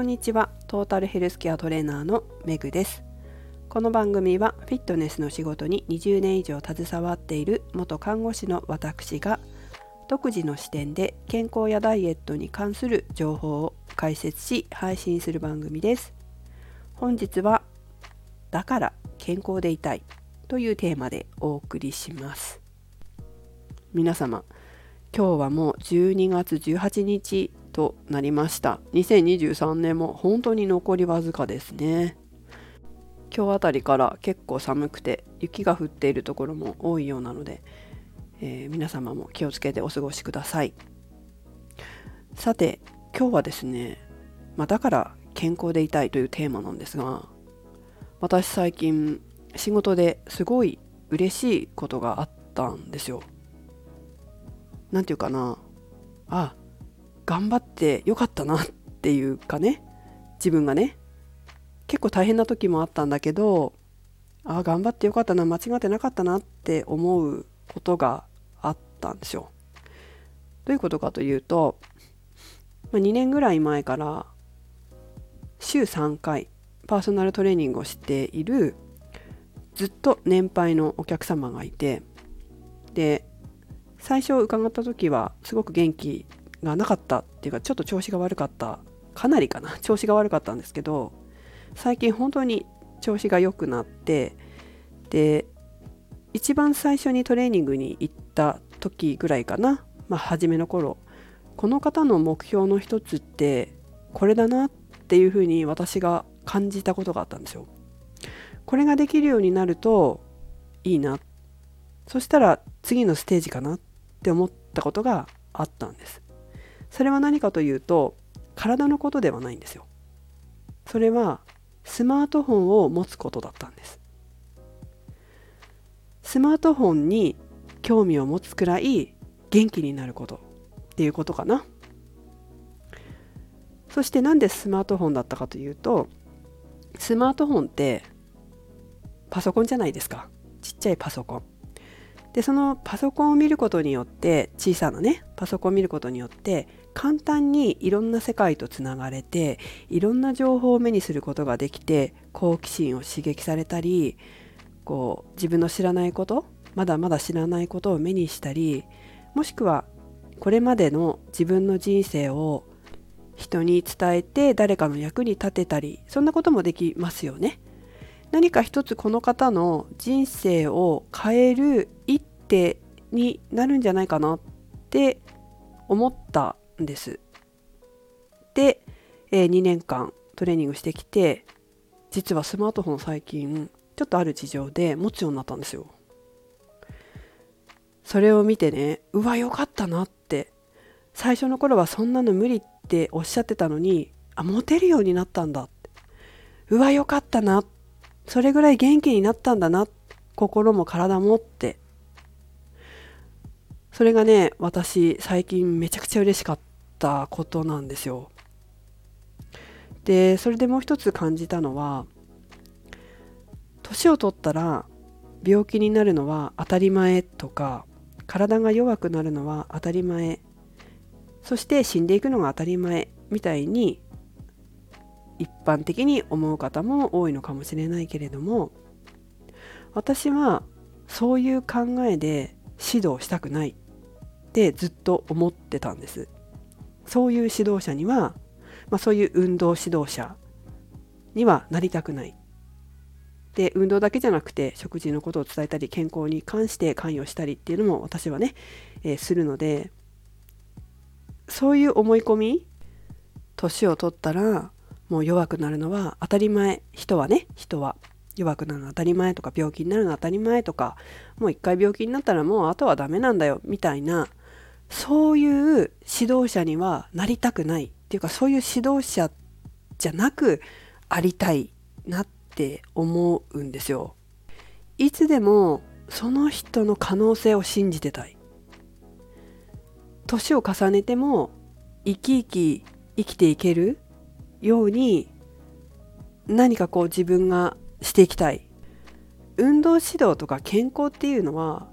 こんにちは。トータルヘルスケアトレーナーのメグです。この番組はフィットネスの仕事に20年以上携わっている元看護師の私が独自の視点で健康やダイエットに関する情報を解説し配信する番組です。本日はだから健康でいたいというテーマでお送りします。皆様今日はもう12月18日となりました。2023年も本当に残りわずかですね。今日あたりから結構寒くて雪が降っているところも多いようなので、えー、皆様も気をつけてお過ごしください。さて今日はですね、まあ、だから健康でいたいというテーマなんですが私最近仕事ですごい嬉しいことがあったんですよ。なんていうかな。あ頑張ってよかったなっていうかね自分がね結構大変な時もあったんだけどああ頑張ってよかったな間違ってなかったなって思うことがあったんですよ。どういうことかというと、まあ、2年ぐらい前から週3回パーソナルトレーニングをしているずっと年配のお客様がいてで最初伺った時はすごく元気がなかったっていうかちょっと調子が悪かった。かなりかな。調子が悪かったんですけど最近本当に調子が良くなってで一番最初にトレーニングに行った時ぐらいかな。まあ初めの頃。この方の目標の一つってこれだなっていうふうに私が感じたことがあったんですよ。これができるようになるといいな。そしたら次のステージかなって思ったことがあったんです。それは何かというと体のことではないんですよ。それはスマートフォンを持つことだったんです。スマートフォンに興味を持つくらい元気になることっていうことかな。そしてなんでスマートフォンだったかというとスマートフォンってパソコンじゃないですか。ちっちゃいパソコン。でそのパソコンを見ることによって小さなねパソコンを見ることによって簡単にいろんな世界とつながれていろんな情報を目にすることができて好奇心を刺激されたりこう自分の知らないことまだまだ知らないことを目にしたりもしくはこれまでの自分の人生を人に伝えて誰かの役に立てたりそんなこともできますよね。何か一つこの方の人生を変える一手になるんじゃないかなって思ったんです。で、えー、2年間トレーニングしてきて実はスマートフォン最近ちょっとある事情で持つようになったんですよ。それを見てねうわよかったなって。最初の頃はそんなの無理っておっしゃってたのにあ持てるようになったんだって。うわよかったな。それぐらい元気になったんだな。心も体もって。それがね私最近めちゃくちゃ嬉しかった。たことなんですよ。でそれでもう一つ感じたのは年を取ったら病気になるのは当たり前とか体が弱くなるのは当たり前そして死んでいくのが当たり前みたいに一般的に思う方も多いのかもしれないけれども私はそういう考えで指導したくないってずっと思ってたんですそういう指導者には、まあ、そういう運動指導者にはなりたくない。で運動だけじゃなくて食事のことを伝えたり健康に関して関与したりっていうのも私はね、えー、するのでそういう思い込み年を取ったらもう弱くなるのは当たり前人はね人は。弱くなるの当たり前とか病気になるの当たり前とかもう一回病気になったらもうあとはダメなんだよみたいなそういう指導者にはなりたくないっていうかそういう指導者じゃなくありたいなって思うんですよ。いつでもその人の可能性を信じてたい。年を重ねても生き生き生きていけるように何かこう自分がしていきたい。運動指導とか健康っていうのは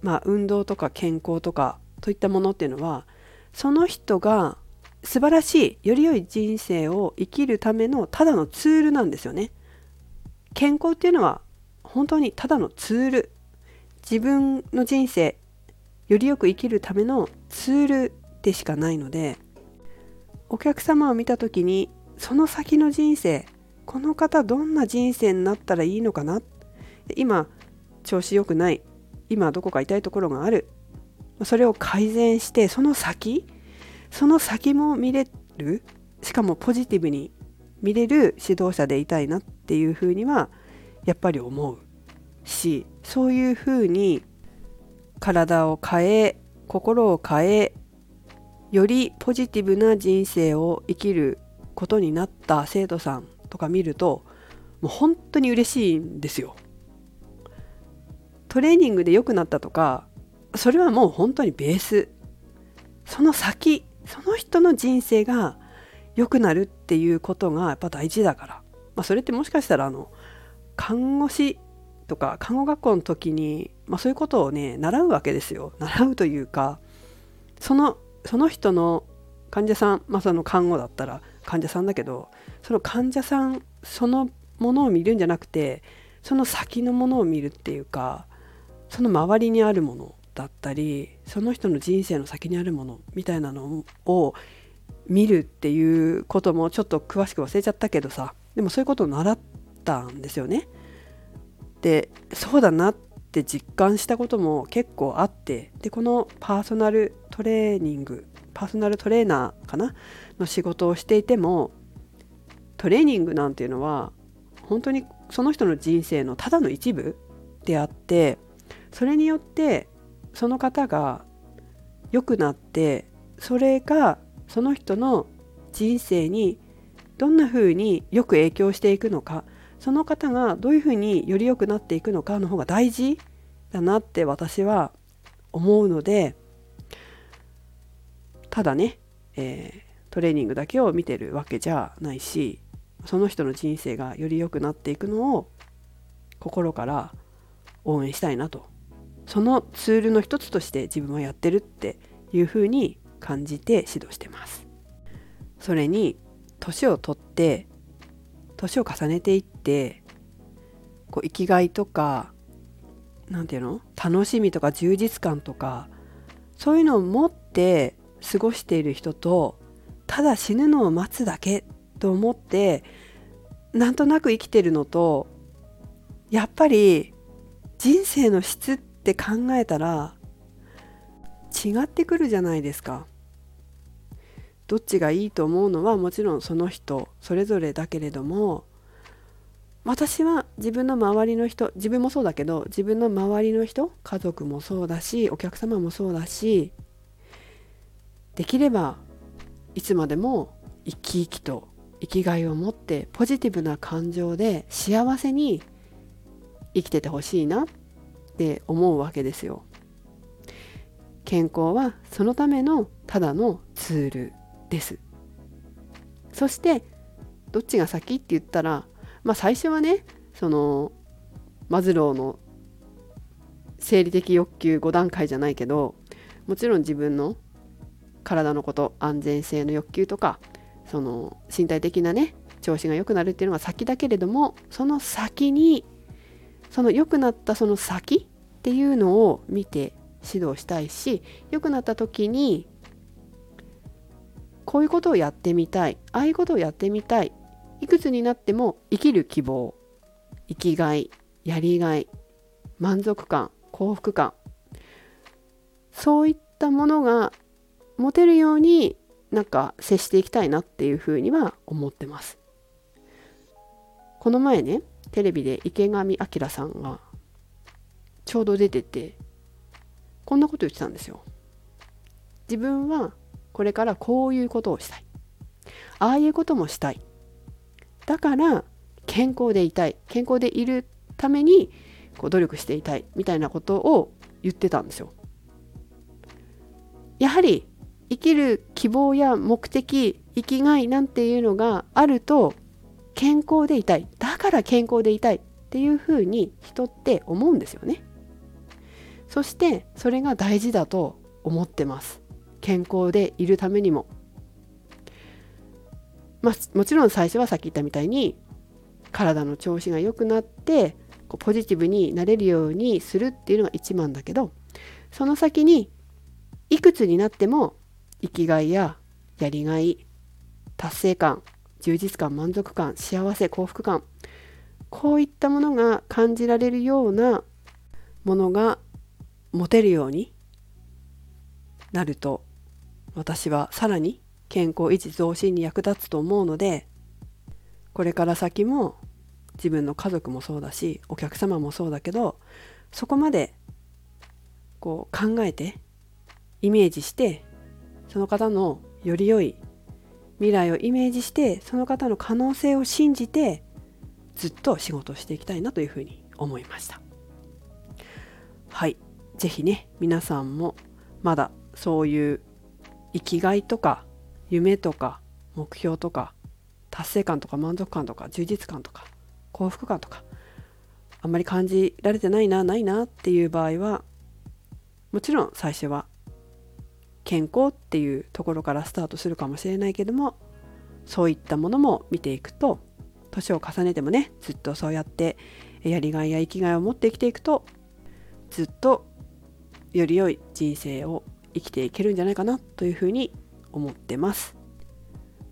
まあ運動とか健康とかといったものっていうのはその人が素晴らしいより良い人生を生きるためのただのツールなんですよね。健康っていうのは本当にただのツール。自分の人生よりよく生きるためのツールでしかないのでお客様を見た時にその先の人生この方どんな人生になったらいいのかな？今調子良くない？今どこか痛いところがある？それを改善してその先その先も見れるしかもポジティブに見れる指導者でいたいなっていうふうにはやっぱり思うしそういうふうに体を変え心を変えよりポジティブな人生を生きることになった生徒さんとか見るともう本当に嬉しいんですよ。トレーニングで良くなったとかそれはもう本当にベース。その先その人の人生が良くなるっていうことがやっぱ大事だから、まあ、それってもしかしたらあの看護師とか看護学校の時に、まあ、そういうことをね習うわけですよ。習うというかそのその人の患者さん、まあ、その看護だったら患者さんだけどその患者さんそのものを見るんじゃなくてその先のものを見るっていうかその周りにあるもの。だったりその人の人生の先にあるものみたいなのを見るっていうこともちょっと詳しく忘れちゃったけどさでもそういうことを習ったんですよね。でそうだなって実感したことも結構あってでこのパーソナルトレーニングパーソナルトレーナーかなの仕事をしていてもトレーニングなんていうのは本当にその人の人生のただの一部であってそれによってその方が良くなってそれがその人の人生にどんな風によく影響していくのかその方がどういうふうにより良くなっていくのかの方が大事だなって私は思うのでただね、えー、トレーニングだけを見てるわけじゃないしその人の人生がより良くなっていくのを心から応援したいなとそのツールの一つとして自分はやってるっていうふうに感じて指導してます。それに年を取って年を重ねていってこう生きがいとか何て言うの？楽しみとか充実感とかそういうのを持って過ごしている人とただ死ぬのを待つだけと思ってなんとなく生きてるのとやっぱり人生の質ってって考えたら違ってくるじゃないですか。どっちがいいと思うのはもちろんその人それぞれだけれども私は自分の周りの人自分もそうだけど自分の周りの人家族もそうだしお客様もそうだしできればいつまでも生き生きと生きがいを持ってポジティブな感情で幸せに生きててほしいなって思うわけですよ。健康はそのためのただのツールですそしてどっちが先って言ったらまあ最初はねそのマズローの生理的欲求5段階じゃないけどもちろん自分の体のこと安全性の欲求とかその身体的なね調子が良くなるっていうのが先だけれどもその先にその良くなったその先っていうのを見て指導したいし良くなった時にこういうことをやってみたいああいうことをやってみたいいくつになっても生きる希望生きがいやりがい満足感幸福感そういったものが持てるようになんか接していきたいなっていうふうには思ってます。この前ねテレビで池上彰さんがちょうど出ててこんなこと言ってたんですよ。自分はこれからこういうことをしたい。ああいうこともしたい。だから健康でいたい。健康でいるためにこう努力していたい。みたいなことを言ってたんですよ。やはり生きる希望や目的生きがいなんていうのがあると健康でいたい。だから健康でいたいっていうふうに人って思うんですよね。そしてそれが大事だと思ってます。健康でいるためにも。まあ、もちろん最初はさっき言ったみたいに体の調子が良くなってこうポジティブになれるようにするっていうのが一番だけどその先にいくつになっても生きがいややりがい達成感充実感満足感幸せ幸福感こういったものが感じられるようなものが持てるようになると私はさらに健康維持増進に役立つと思うのでこれから先も自分の家族もそうだしお客様もそうだけどそこまでこう考えてイメージしてその方のより良い未来をイメージしてその方の可能性を信じてずっと仕事をしていきたいなというふうに思いました。はい。是非ね皆さんもまだそういう生きがいとか夢とか目標とか達成感とか満足感とか充実感とか幸福感とかあんまり感じられてないなないなっていう場合はもちろん最初は健康っていうところからスタートするかもしれないけどもそういったものも見ていくと年を重ねてもねずっとそうやってやりがいや生きがいを持って生きていくとずっとより良い人生を生きていけるんじゃないかなというふうに思ってます。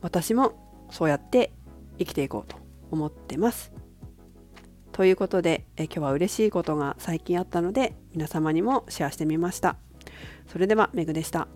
私もそうやって生きていこうと思ってます。ということでえ今日は嬉しいことが最近あったので皆様にもシェアしてみました。それではめぐでした。